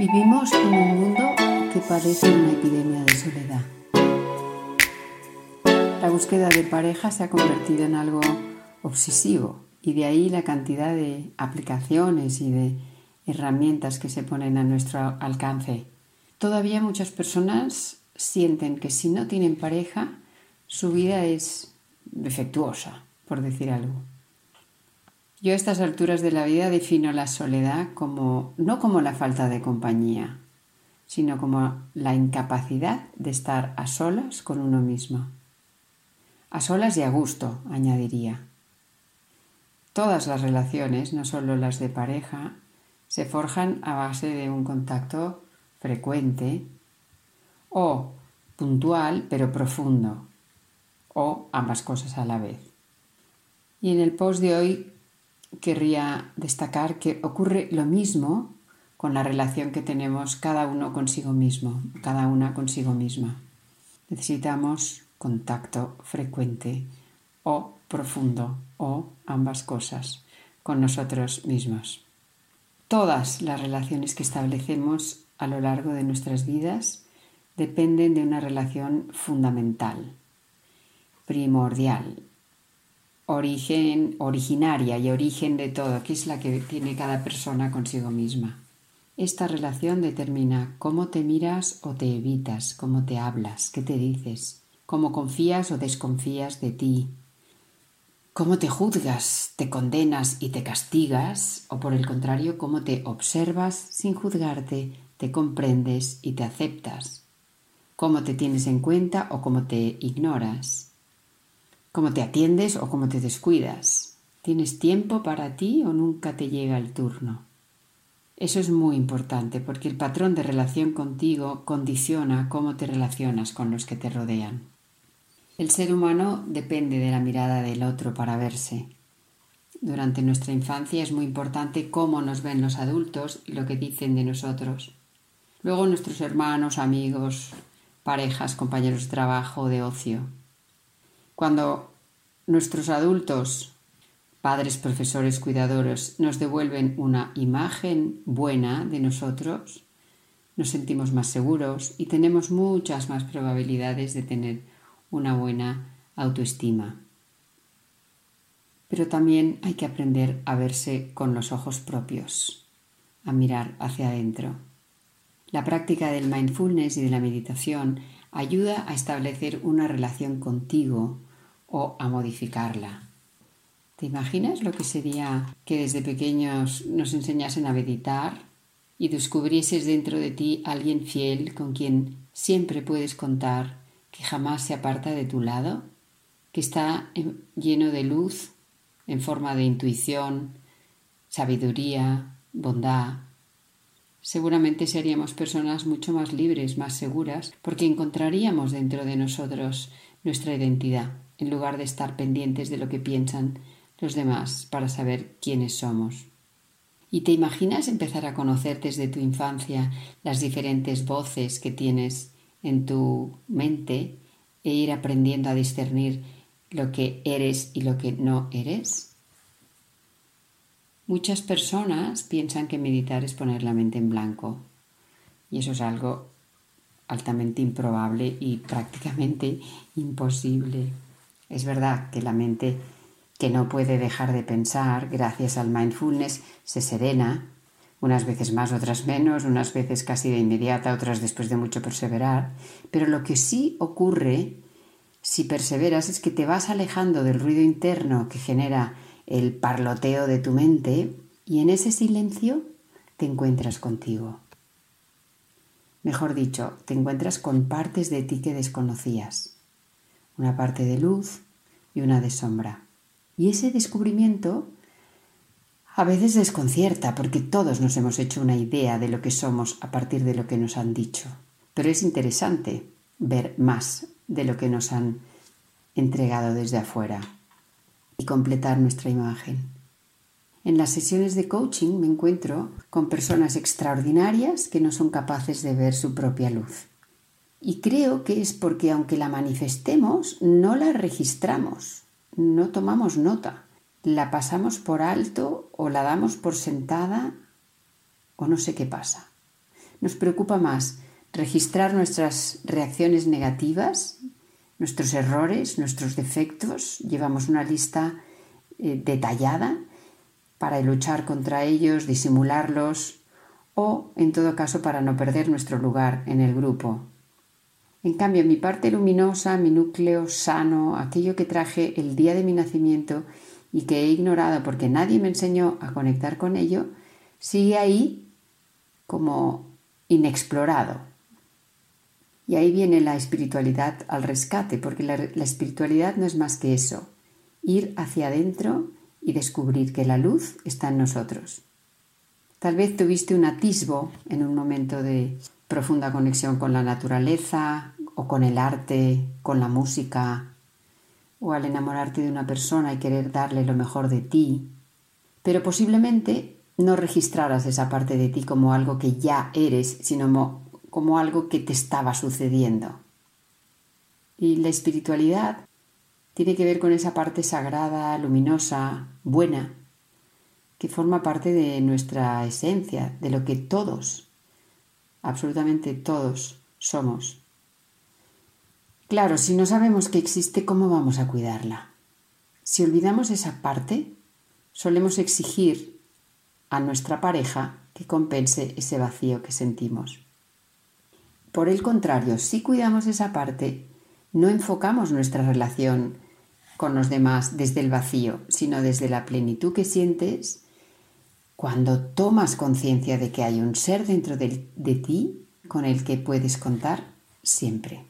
Vivimos en un mundo que padece una epidemia de soledad. La búsqueda de pareja se ha convertido en algo obsesivo y de ahí la cantidad de aplicaciones y de herramientas que se ponen a nuestro alcance. Todavía muchas personas sienten que si no tienen pareja, su vida es defectuosa, por decir algo. Yo a estas alturas de la vida defino la soledad como no como la falta de compañía, sino como la incapacidad de estar a solas con uno mismo. A solas y a gusto, añadiría. Todas las relaciones, no solo las de pareja, se forjan a base de un contacto frecuente o puntual pero profundo o ambas cosas a la vez. Y en el post de hoy querría destacar que ocurre lo mismo con la relación que tenemos cada uno consigo mismo, cada una consigo misma. Necesitamos contacto frecuente o profundo o ambas cosas con nosotros mismos. Todas las relaciones que establecemos a lo largo de nuestras vidas dependen de una relación fundamental, primordial, origen, originaria y origen de todo, que es la que tiene cada persona consigo misma. Esta relación determina cómo te miras o te evitas, cómo te hablas, qué te dices, cómo confías o desconfías de ti, cómo te juzgas, te condenas y te castigas, o por el contrario, cómo te observas sin juzgarte, te comprendes y te aceptas, cómo te tienes en cuenta o cómo te ignoras, cómo te atiendes o cómo te descuidas, tienes tiempo para ti o nunca te llega el turno. Eso es muy importante porque el patrón de relación contigo condiciona cómo te relacionas con los que te rodean. El ser humano depende de la mirada del otro para verse. Durante nuestra infancia es muy importante cómo nos ven los adultos y lo que dicen de nosotros. Luego nuestros hermanos, amigos, parejas, compañeros de trabajo, de ocio. Cuando nuestros adultos, padres, profesores, cuidadores, nos devuelven una imagen buena de nosotros, nos sentimos más seguros y tenemos muchas más probabilidades de tener una buena autoestima. Pero también hay que aprender a verse con los ojos propios, a mirar hacia adentro. La práctica del mindfulness y de la meditación ayuda a establecer una relación contigo o a modificarla. ¿Te imaginas lo que sería que desde pequeños nos enseñasen a meditar y descubrieses dentro de ti alguien fiel con quien siempre puedes contar que jamás se aparta de tu lado, que está lleno de luz en forma de intuición, sabiduría, bondad. Seguramente seríamos personas mucho más libres, más seguras, porque encontraríamos dentro de nosotros nuestra identidad, en lugar de estar pendientes de lo que piensan los demás para saber quiénes somos. ¿Y te imaginas empezar a conocer desde tu infancia las diferentes voces que tienes en tu mente e ir aprendiendo a discernir lo que eres y lo que no eres? Muchas personas piensan que meditar es poner la mente en blanco y eso es algo altamente improbable y prácticamente imposible. Es verdad que la mente que no puede dejar de pensar gracias al mindfulness se serena unas veces más, otras menos, unas veces casi de inmediata, otras después de mucho perseverar. Pero lo que sí ocurre si perseveras es que te vas alejando del ruido interno que genera el parloteo de tu mente y en ese silencio te encuentras contigo. Mejor dicho, te encuentras con partes de ti que desconocías, una parte de luz y una de sombra. Y ese descubrimiento A veces desconcierta porque todos nos hemos hecho una idea de lo que somos a partir de lo que nos han dicho. Pero es interesante ver más de lo que nos han entregado desde afuera y completar nuestra imagen. En las sesiones de coaching me encuentro con personas extraordinarias que no son capaces de ver su propia luz. Y creo que es porque aunque la manifestemos, no la registramos, no tomamos nota la pasamos por alto o la damos por sentada o no sé qué pasa. Nos preocupa más registrar nuestras reacciones negativas, nuestros errores, nuestros defectos. Llevamos una lista eh, detallada para luchar contra ellos, disimularlos o, en todo caso, para no perder nuestro lugar en el grupo. En cambio, mi parte luminosa, mi núcleo sano, aquello que traje el día de mi nacimiento y que he ignorado porque nadie me enseñó a conectar con ello, sigue ahí como inexplorado. Y ahí viene la espiritualidad al rescate, porque la, espiritualidad no es más que eso, ir hacia adentro y descubrir que la luz está en nosotros. Tal vez tuviste un atisbo en un momento de profunda conexión con la naturaleza o con el arte, con la música, o al enamorarte de una persona y querer darle lo mejor de ti, pero posiblemente no registraras esa parte de ti como algo que ya eres, sino como algo que te estaba sucediendo. Y la espiritualidad tiene que ver con esa parte sagrada, luminosa, buena, que forma parte de nuestra esencia, de lo que todos, absolutamente todos, somos. Claro, si no sabemos que existe, ¿cómo vamos a cuidarla? Si olvidamos esa parte, solemos exigir a nuestra pareja que compense ese vacío que sentimos. Por el contrario, si cuidamos esa parte, no enfocamos nuestra relación con los demás desde el vacío, sino desde la plenitud que sientes cuando tomas conciencia de que hay un ser dentro de, ti con el que puedes contar siempre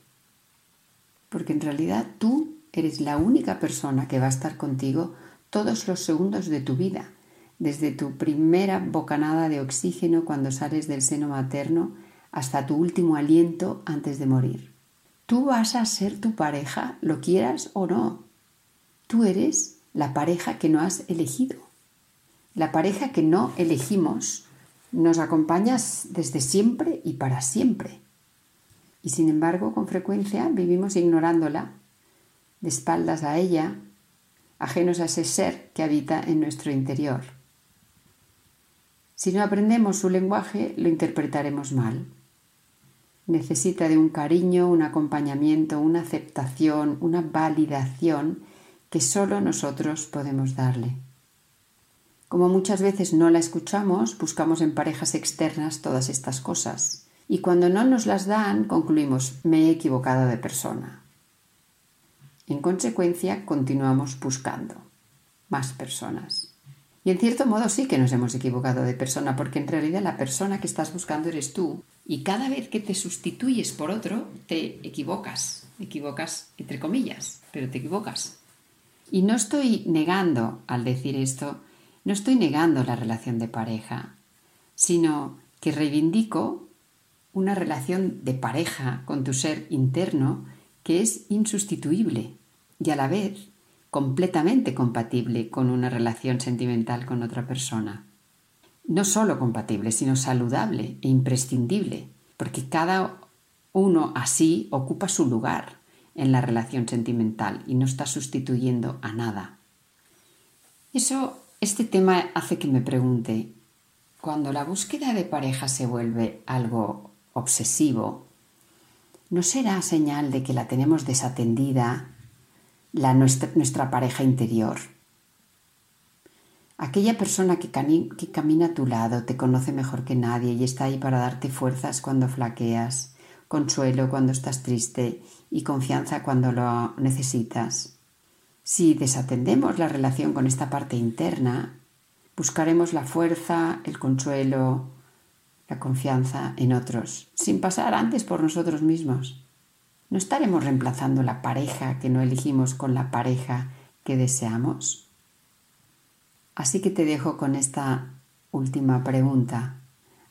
porque en realidad tú eres la única persona que va a estar contigo todos los segundos de tu vida, desde tu primera bocanada de oxígeno cuando sales del seno materno hasta tu último aliento antes de morir. Tú vas a ser tu pareja, lo quieras o no. Tú eres la pareja que no has elegido. La pareja que no elegimos nos acompañas desde siempre y para siempre. Y sin embargo, con frecuencia vivimos ignorándola, de espaldas a ella, ajenos a ese ser que habita en nuestro interior. Si no aprendemos su lenguaje, lo interpretaremos mal. Necesita de un cariño, un acompañamiento, una aceptación, una validación que solo nosotros podemos darle. Como muchas veces no la escuchamos, buscamos en parejas externas todas estas cosas y cuando no nos las dan concluimos me he equivocado de persona. En consecuencia continuamos buscando más personas. Y en cierto modo sí que nos hemos equivocado de persona, porque en realidad la persona que estás buscando eres tú. Y cada vez que te sustituyes por otro, te equivocas. Equivocas entre comillas, pero te equivocas. Y no estoy negando, al decir esto, no estoy negando la relación de pareja, sino que reivindico una relación de pareja con tu ser interno que es insustituible y a la vez completamente compatible con una relación sentimental con otra persona. No solo compatible, sino saludable e imprescindible, porque cada uno así ocupa su lugar en la relación sentimental y no está sustituyendo a nada. Eso, este tema hace que me pregunte, cuando la búsqueda de pareja se vuelve algo obsesivo, ¿no será señal de que la tenemos desatendida la, nuestra, pareja interior? Aquella persona que, que camina a tu lado te conoce mejor que nadie y está ahí para darte fuerzas cuando flaqueas, consuelo cuando estás triste y confianza cuando lo necesitas. Si desatendemos la relación con esta parte interna, buscaremos la fuerza, el consuelo, la confianza en otros, sin pasar antes por nosotros mismos. ¿No estaremos reemplazando la pareja que no elegimos con la pareja que deseamos? Así que te dejo con esta última pregunta.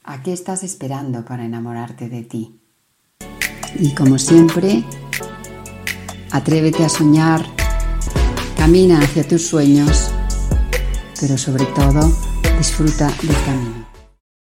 ¿A qué estás esperando para enamorarte de ti? Y como siempre, atrévete a soñar Camina hacia tus sueños, pero sobre todo disfruta del camino.